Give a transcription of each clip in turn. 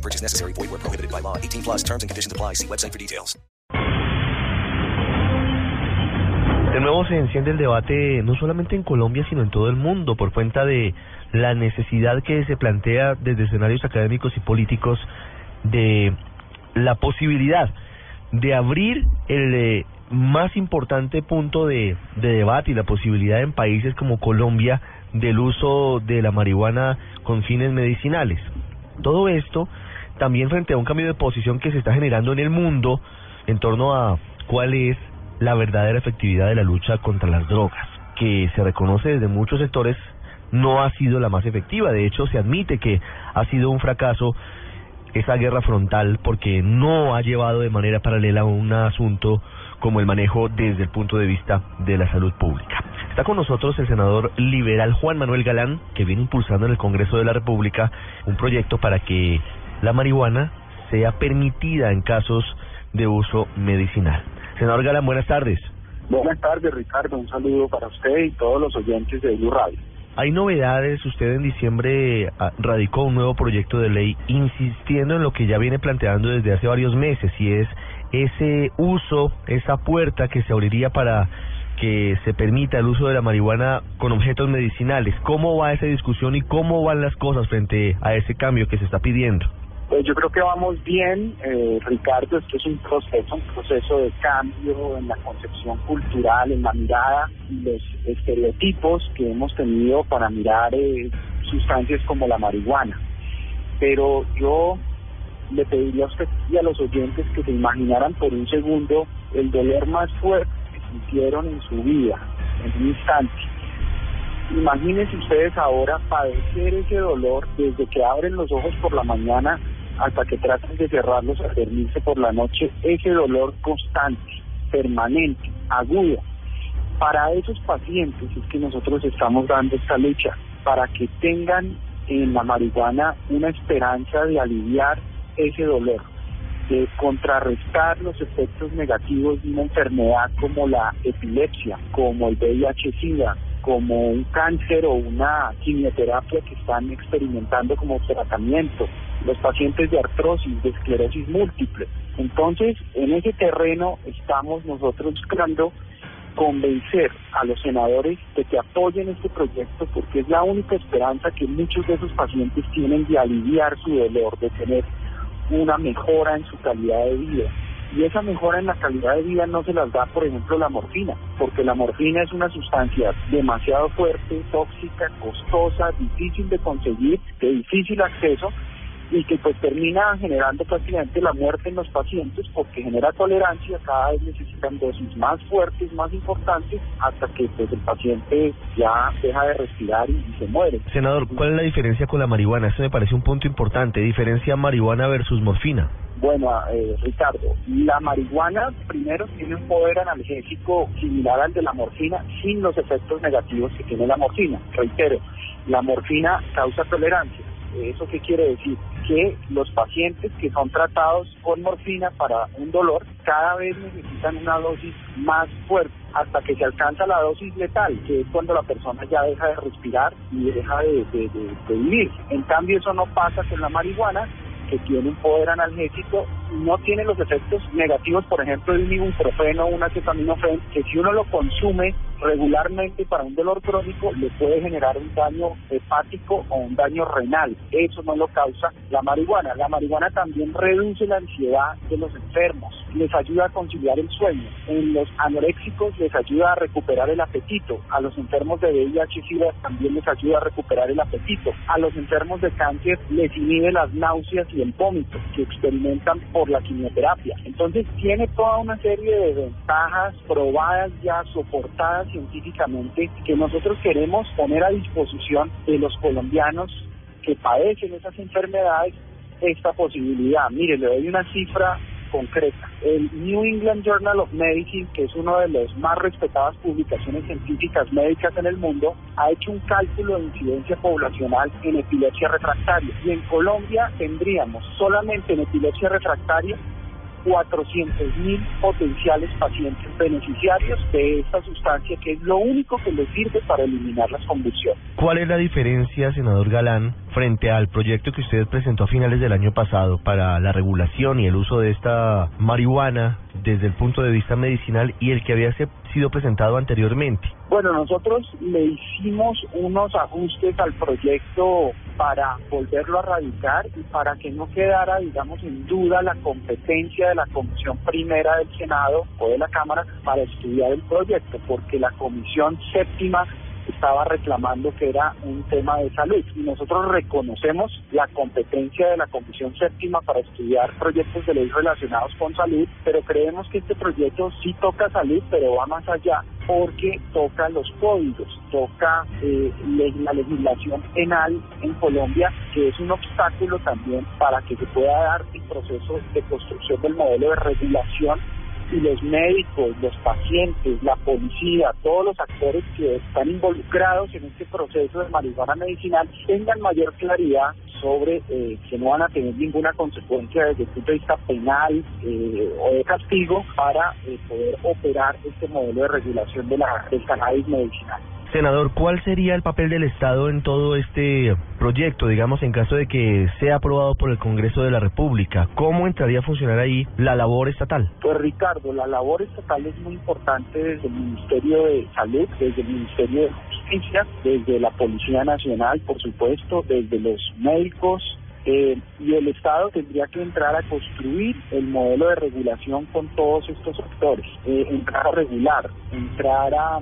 No purchase necessary. Void where prohibited by law. 18 plus terms and conditions apply. See website for details. De nuevo se enciende el debate no solamente en Colombia, sino en todo el mundo por cuenta de la necesidad que se plantea desde escenarios académicos y políticos de la posibilidad de abrir el eh, más importante punto de, de debate y la posibilidad en países como Colombia del uso de la marihuana con fines medicinales. Todo esto también frente a un cambio de posición que se está generando en el mundo en torno a cuál es la verdadera efectividad de la lucha contra las drogas, que se reconoce desde muchos sectores no ha sido la más efectiva. De hecho, se admite que ha sido un fracaso esa guerra frontal porque no ha llevado de manera paralela un asunto como el manejo desde el punto de vista de la salud pública. Está con nosotros el senador liberal Juan Manuel Galán, que viene impulsando en el Congreso de la República un proyecto para que la marihuana sea permitida en casos de uso medicinal. Senador Galán, buenas tardes. Buenas tardes, Ricardo. Un saludo para usted y todos los oyentes de Blue Radio. Hay novedades, usted en diciembre ah, radicó un nuevo proyecto de ley insistiendo en lo que ya viene planteando desde hace varios meses y es ese uso, esa puerta que se abriría para que se permita el uso de la marihuana con objetos medicinales. ¿Cómo va esa discusión y cómo van las cosas frente a ese cambio que se está pidiendo? Pues yo creo que vamos bien, eh, Ricardo, esto es un proceso, un proceso de cambio en la concepción cultural, en la mirada los estereotipos que hemos tenido para mirar eh, sustancias como la marihuana. Pero yo le pediría a usted y a los oyentes que se imaginaran por un segundo el dolor más fuerte que sintieron en su vida, en un instante. Imagínense ustedes ahora padecer ese dolor desde que abren los ojos por la mañana hasta que tratan de cerrarlos a dormirse por la noche, ese dolor constante, permanente, agudo. Para esos pacientes es que nosotros estamos dando esta lucha, para que tengan en la marihuana una esperanza de aliviar ese dolor, de contrarrestar los efectos negativos de una enfermedad como la epilepsia, como el VIH-Sida, como un cáncer o una quimioterapia que están experimentando como tratamiento, los pacientes de artrosis, de esclerosis múltiple. Entonces, en ese terreno estamos nosotros buscando convencer a los senadores de que apoyen este proyecto porque es la única esperanza que muchos de esos pacientes tienen de aliviar su dolor, de tener una mejora en su calidad de vida. Y esa mejora en la calidad de vida no se las da, por ejemplo, la morfina, porque la morfina es una sustancia demasiado fuerte, tóxica, costosa, difícil de conseguir, de difícil acceso, y que pues termina generando prácticamente la muerte en los pacientes porque genera tolerancia, cada vez necesitan dosis más fuertes, más importantes, hasta que pues el paciente ya deja de respirar y, y se muere. Senador, ¿cuál es la diferencia con la marihuana? Eso me parece un punto importante. Diferencia marihuana versus morfina. Bueno, eh, Ricardo, la marihuana primero tiene un poder analgésico similar al de la morfina sin los efectos negativos que tiene la morfina. Reitero, la morfina causa tolerancia. ¿Eso qué quiere decir? Que los pacientes que son tratados con morfina para un dolor cada vez necesitan una dosis más fuerte hasta que se alcanza la dosis letal, que es cuando la persona ya deja de respirar y deja de, de- de- vivir. En cambio, eso no pasa con la marihuana, que tiene un poder analgésico, no tiene los efectos negativos, por ejemplo, de un ibuprofeno o un acetaminofén, que si uno lo consume regularmente para un dolor crónico, le puede generar un daño hepático o un daño renal. Eso no lo causa la marihuana. La marihuana también reduce la ansiedad de los enfermos, les ayuda a conciliar el sueño. En los anoréxicos les ayuda a recuperar el apetito. A los enfermos de VIH-Sida también les ayuda a recuperar el apetito. A los enfermos de cáncer les inhibe las náuseas y el vómito que experimentan la quimioterapia. Entonces tiene toda una serie de ventajas probadas ya, soportadas científicamente, que nosotros queremos poner a disposición de los colombianos que padecen esas enfermedades esta posibilidad. Mire, le doy una cifra concreta. El New England Journal of Medicine, que es una de las más respetadas publicaciones científicas médicas en el mundo, ha hecho un cálculo de incidencia poblacional en epilepsia refractaria. Y en Colombia tendríamos solamente en epilepsia refractaria 400 mil potenciales pacientes beneficiarios de esta sustancia que es lo único que les sirve para eliminar las convulsiones. ¿Cuál es la diferencia, senador Galán, frente al proyecto que usted presentó a finales del año pasado para la regulación y el uso de esta marihuana desde el punto de vista medicinal y el que había sido presentado anteriormente? Bueno, nosotros le hicimos unos ajustes al proyecto para volverlo a radicar y para que no quedara, digamos, en duda la competencia de la Comisión Primera del Senado o de la Cámara para estudiar el proyecto, porque la Comisión Séptima estaba reclamando que era un tema de salud. Y nosotros reconocemos la competencia de la Comisión Séptima para estudiar proyectos de ley relacionados con salud, pero creemos que este proyecto sí toca salud, pero va más allá porque toca los códigos, toca eh, la legislación penal en Colombia, que es un obstáculo también para que se pueda dar el proceso de construcción del modelo de regulación y los médicos, los pacientes, la policía, todos los actores que están involucrados en este proceso de marihuana medicinal tengan mayor claridad sobre eh, que no van a tener ninguna consecuencia desde el punto de vista penal eh, o de castigo para eh, poder operar este modelo de regulación de la, del cannabis medicinal. Senador, ¿cuál sería el papel del Estado en todo este proyecto, digamos, en caso de que sea aprobado por el Congreso de la República? ¿Cómo entraría a funcionar ahí la labor estatal? Pues Ricardo, la labor estatal es muy importante desde el Ministerio de Salud, desde el Ministerio de Justicia, desde la Policía Nacional, por supuesto, desde los médicos, eh, y el Estado tendría que entrar a construir el modelo de regulación con todos estos actores, eh, entrar a regular, entrar a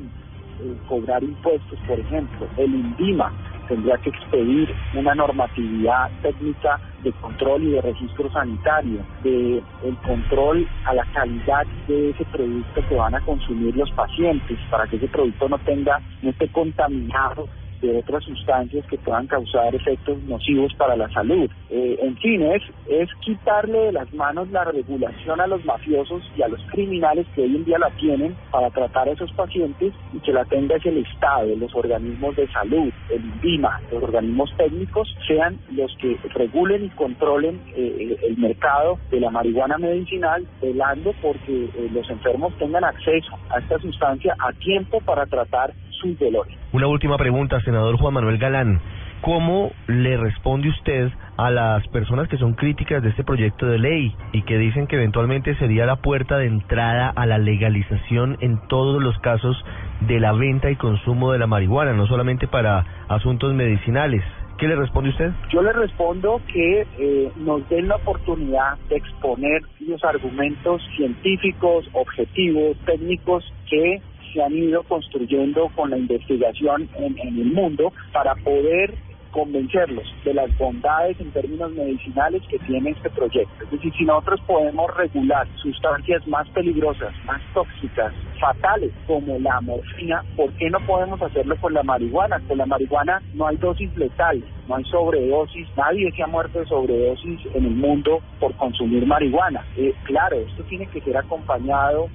cobrar impuestos, por ejemplo. El INDIMA tendría que expedir una normatividad técnica de control y de registro sanitario, de el control a la calidad de ese producto que van a consumir los pacientes, para que ese producto no tenga, no esté contaminado de otras sustancias que puedan causar efectos nocivos para la salud. Eh, en fin, es, es quitarle de las manos la regulación a los mafiosos y a los criminales que hoy en día la tienen para tratar a esos pacientes y que la tenga es el Estado, los organismos de salud, el INVIMA, los organismos técnicos, sean los que regulen y controlen eh, el mercado de la marihuana medicinal, velando porque eh, los enfermos tengan acceso a esta sustancia a tiempo para tratar sus dolores. Una última pregunta, senador Juan Manuel Galán. ¿Cómo le responde usted a las personas que son críticas de este proyecto de ley y que dicen que eventualmente sería la puerta de entrada a la legalización en todos los casos de la venta y consumo de la marihuana, no solamente para asuntos medicinales? ¿Qué le responde usted? Yo le respondo que eh, nos den la oportunidad de exponer los argumentos científicos, objetivos, técnicos que se han ido construyendo con la investigación en, el mundo para poder convencerlos de las bondades en términos medicinales que tiene este proyecto. Es decir, si nosotros podemos regular sustancias más peligrosas, más tóxicas, fatales, como la morfina, ¿por qué no podemos hacerlo con la marihuana? Con la marihuana no hay dosis letales, no hay sobredosis, nadie se ha muerto de sobredosis en el mundo por consumir marihuana. Eh, claro, esto tiene que ser acompañado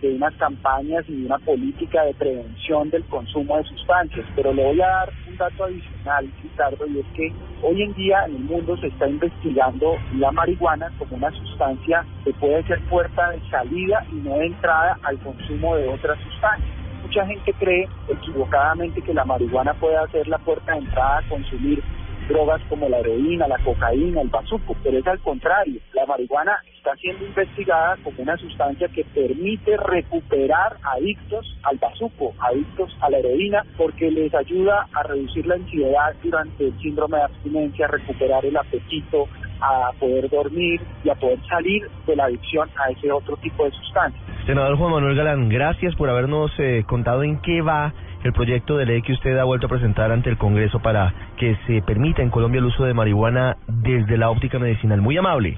de unas campañas y de una política de prevención del consumo de sustancias. Pero le voy a dar un dato adicional, Ricardo, y es que hoy en día en el mundo se está investigando la marihuana como una sustancia que puede ser puerta de salida y no de entrada al consumo de otras sustancias. Mucha gente cree equivocadamente que la marihuana puede ser la puerta de entrada a consumir drogas como la heroína, la cocaína, el bazuco, pero es al contrario. La marihuana está siendo investigada como una sustancia que permite recuperar adictos al bazuco, adictos a la heroína, porque les ayuda a reducir la ansiedad durante el síndrome de abstinencia, a recuperar el apetito, a poder dormir y a poder salir de la adicción a ese otro tipo de sustancia. Senador Juan Manuel Galán, gracias por habernos eh, contado en qué va el proyecto de ley que usted ha vuelto a presentar ante el Congreso para que se permita en Colombia el uso de marihuana desde la óptica medicinal. Muy amable.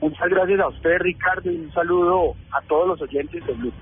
Muchas gracias a usted, Ricardo, y un saludo a todos los oyentes del Blue.